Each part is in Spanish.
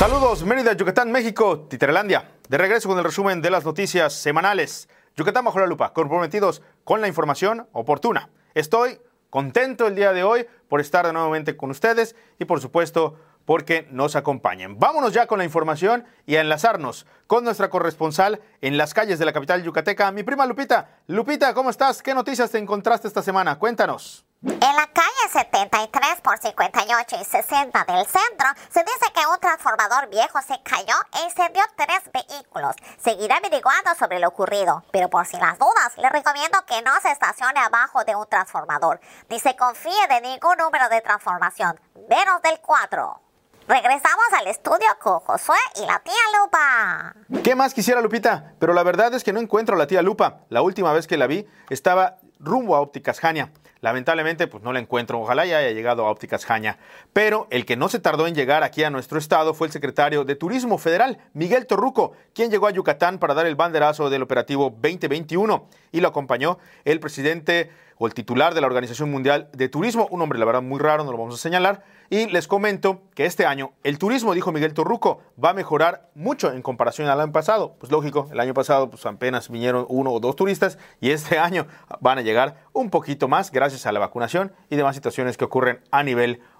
Saludos, Mérida, Yucatán, México, Titerelandia. De regreso con el resumen de las noticias semanales. Yucatán bajo la lupa, comprometidos con la información oportuna. Estoy contento el día de hoy por estar nuevamente con ustedes y por supuesto porque nos acompañen. Vámonos ya con la información y a enlazarnos con nuestra corresponsal en las calles de la capital yucateca, mi prima Lupita. Lupita, ¿cómo estás? ¿Qué noticias te encontraste esta semana? Cuéntanos. En la calle 73 por 58 y 60 del centro se dice que un transformador viejo se cayó e incendió tres vehículos. Seguirá averiguando sobre lo ocurrido, pero por si las dudas, le recomiendo que no se estacione abajo de un transformador, ni se confíe de ningún número de transformación, menos del 4. Regresamos al estudio con Josué y la tía Lupa. ¿Qué más quisiera Lupita? Pero la verdad es que no encuentro a la tía Lupa. La última vez que la vi estaba rumbo a Ópticas Jania. Lamentablemente, pues no la encuentro. Ojalá ya haya llegado a Ópticas Jaña. Pero el que no se tardó en llegar aquí a nuestro estado fue el secretario de Turismo Federal, Miguel Torruco, quien llegó a Yucatán para dar el banderazo del operativo 2021 y lo acompañó el presidente o el titular de la Organización Mundial de Turismo, un hombre la verdad muy raro, no lo vamos a señalar, y les comento que este año el turismo, dijo Miguel Torruco, va a mejorar mucho en comparación al año pasado. Pues lógico, el año pasado pues apenas vinieron uno o dos turistas y este año van a llegar un poquito más gracias a la vacunación y demás situaciones que ocurren a nivel mundial.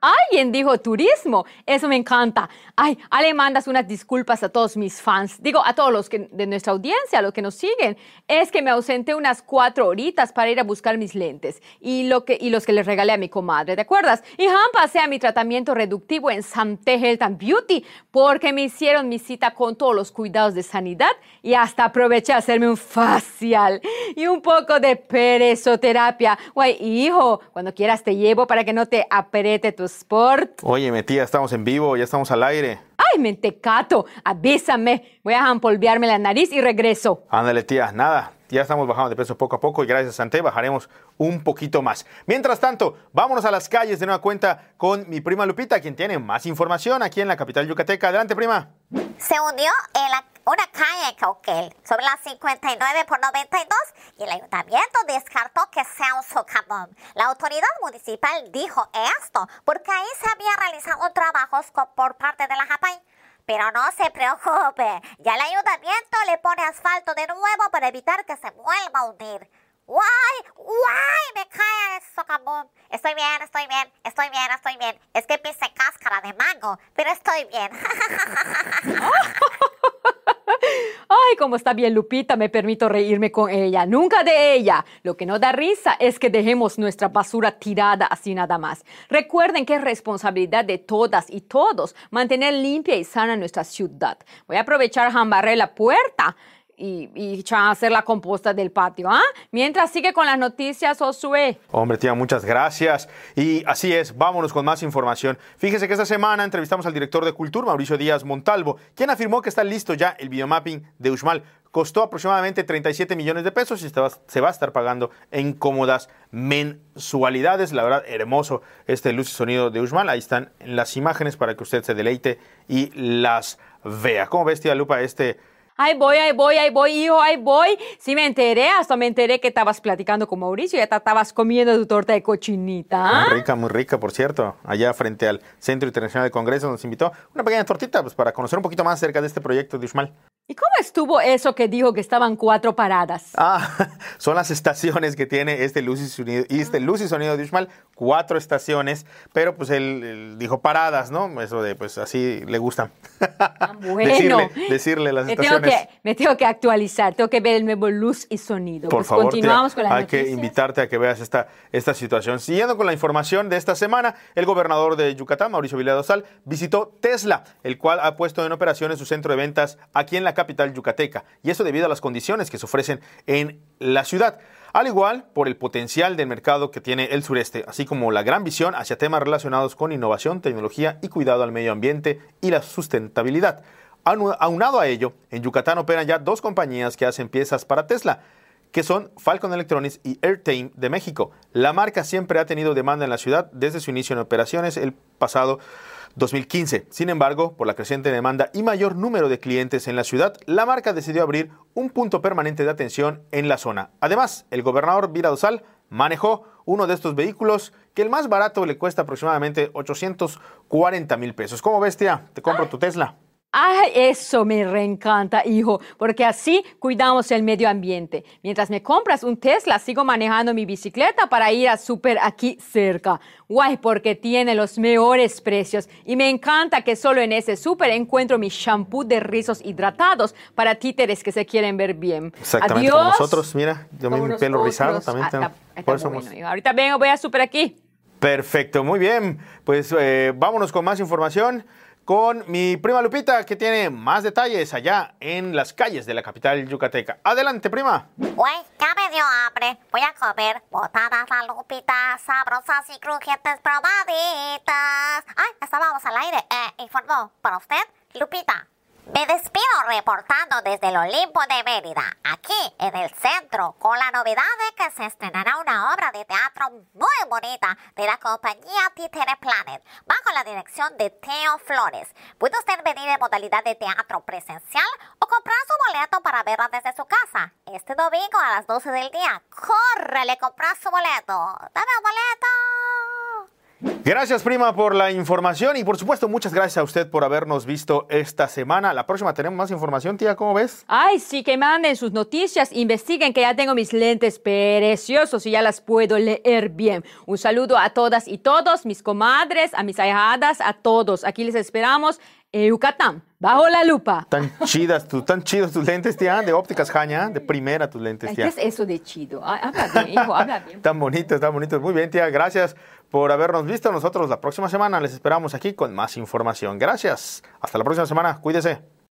Alguien dijo turismo. Eso me encanta. Ay, Ale, mandas unas disculpas a todos mis fans. Digo, a todos los que, de nuestra audiencia, a los que nos siguen. Es que me ausenté unas cuatro horitas para ir a buscar mis lentes y, lo que, y los que les regalé a mi comadre, ¿te acuerdas? Y han pasé a mi tratamiento reductivo en Sante Health and Beauty porque me hicieron mi cita con todos los cuidados de sanidad y hasta aproveché a hacerme un facial y un poco de perezoterapia. Güey, hijo, cuando quieras te llevo para que no te apriete tu sport. Oye, mi tía, estamos en vivo, ya estamos al aire. Ay, mentecato, avísame. Voy a empolvearme la nariz y regreso. Ándale, tía, nada. Ya estamos bajando de peso poco a poco y gracias a Santé bajaremos un poquito más. Mientras tanto, vámonos a las calles de nueva cuenta con mi prima Lupita, quien tiene más información aquí en la capital yucateca. Adelante, prima. Se hundió en la una calle en Cauquel, sobre las 59 por 92, y el ayuntamiento descartó que sea un socavón. La autoridad municipal dijo esto porque ahí se había realizado trabajos por parte de la JAPAI. Pero no se preocupe, ya el ayuntamiento le pone asfalto de nuevo para evitar que se vuelva a hundir. ¡Guay! ¡Guay! Me cae el socavón. Estoy bien, estoy bien, estoy bien, estoy bien. Es que pise cáscara de mango, pero estoy bien. Ay, cómo está bien Lupita, me permito reírme con ella, nunca de ella. Lo que no da risa es que dejemos nuestra basura tirada así nada más. Recuerden que es responsabilidad de todas y todos mantener limpia y sana nuestra ciudad. Voy a aprovechar a jambarre la puerta y, y hacer la composta del patio. ¿ah? Mientras sigue con las noticias, Josué. Hombre, tía, muchas gracias. Y así es, vámonos con más información. Fíjese que esta semana entrevistamos al director de Cultura, Mauricio Díaz Montalvo, quien afirmó que está listo ya el videomapping de Uxmal. Costó aproximadamente 37 millones de pesos y se va a estar pagando en cómodas mensualidades. La verdad, hermoso este luz y sonido de Uxmal. Ahí están las imágenes para que usted se deleite y las vea. ¿Cómo ves, tía Lupa, este Ahí voy, ahí voy, ahí voy, hijo, ahí voy. Sí me enteré, hasta me enteré que estabas platicando con Mauricio y ya te estabas comiendo tu torta de cochinita. Muy rica, muy rica, por cierto. Allá frente al Centro Internacional de Congreso nos invitó una pequeña tortita pues, para conocer un poquito más acerca de este proyecto de Uxmal. ¿Y cómo estuvo eso que dijo que estaban cuatro paradas? Ah, son las estaciones que tiene este luz y sonido, y este luz y sonido de Uxmal, cuatro estaciones, pero pues él, dijo paradas, ¿no? Eso de pues así le gusta. Ah, bueno. decirle, las estaciones me tengo que actualizar, tengo que ver el nuevo luz y sonido. Por pues favor, continuamos con hay que invitarte a que veas esta, esta situación. Siguiendo con la información de esta semana, el gobernador de Yucatán, Mauricio Villadosal, visitó Tesla, el cual ha puesto en operaciones su centro de ventas aquí en la capital yucateca, y eso debido a las condiciones que se ofrecen en la ciudad al igual por el potencial del mercado que tiene el sureste, así como la gran visión hacia temas relacionados con innovación, tecnología y cuidado al medio ambiente y la sustentabilidad. Aunado a ello, en Yucatán operan ya dos compañías que hacen piezas para Tesla, que son Falcon Electronics y AirTame de México. La marca siempre ha tenido demanda en la ciudad desde su inicio en operaciones el pasado 2015. Sin embargo, por la creciente demanda y mayor número de clientes en la ciudad, la marca decidió abrir un punto permanente de atención en la zona. Además, el gobernador Vira Dosal manejó uno de estos vehículos que el más barato le cuesta aproximadamente 840 mil pesos. ¿Cómo ves, tía? ¿Te compro tu Tesla? Ay, eso me reencanta, hijo, porque así cuidamos el medio ambiente. Mientras me compras un Tesla, sigo manejando mi bicicleta para ir a súper aquí cerca. Guay, porque tiene los mejores precios. Y me encanta que solo en ese súper encuentro mi shampoo de rizos hidratados para títeres que se quieren ver bien. Exactamente, Adiós. como nosotros. Mira, yo mi pelo rizado también. Ah, tengo. está- está Por eso bueno, hijo. Ahorita vengo, voy a súper aquí. Perfecto, muy bien. Pues eh, vámonos con más información con mi prima Lupita, que tiene más detalles allá en las calles de la capital yucateca. Adelante, prima. Güey, ya me dio hambre. Voy a comer botanas la lupita, sabrosas y crujientes probaditas. Ay, estábamos al aire. Eh, informó para usted, Lupita. Me despido reportando desde el Olimpo de Mérida, aquí en el centro, con la novedad de que se estrenará una obra de teatro muy bonita de la compañía Títere Planet, bajo la dirección de Teo Flores. Puede usted venir en modalidad de teatro presencial o comprar su boleto para verla desde su casa. Este domingo a las 12 del día, ¡córrele comprar su boleto! ¡Dame un boleto! Gracias, prima, por la información y, por supuesto, muchas gracias a usted por habernos visto esta semana. La próxima tenemos más información, tía, ¿cómo ves? Ay, sí, que manden sus noticias, investiguen que ya tengo mis lentes preciosos y ya las puedo leer bien. Un saludo a todas y todos, mis comadres, a mis ahijadas, a todos. Aquí les esperamos Yucatán, bajo la lupa. Tan chidas, tú, tan chidos tus lentes, tía, de ópticas Jaña, de primera tus lentes, Ay, ¿Qué tía. es eso de chido? Ay, habla bien, hijo, habla bien. Tan bonitos, tan bonitos. Muy bien, tía, gracias por habernos visto. Nosotros la próxima semana les esperamos aquí con más información. Gracias. Hasta la próxima semana. Cuídese.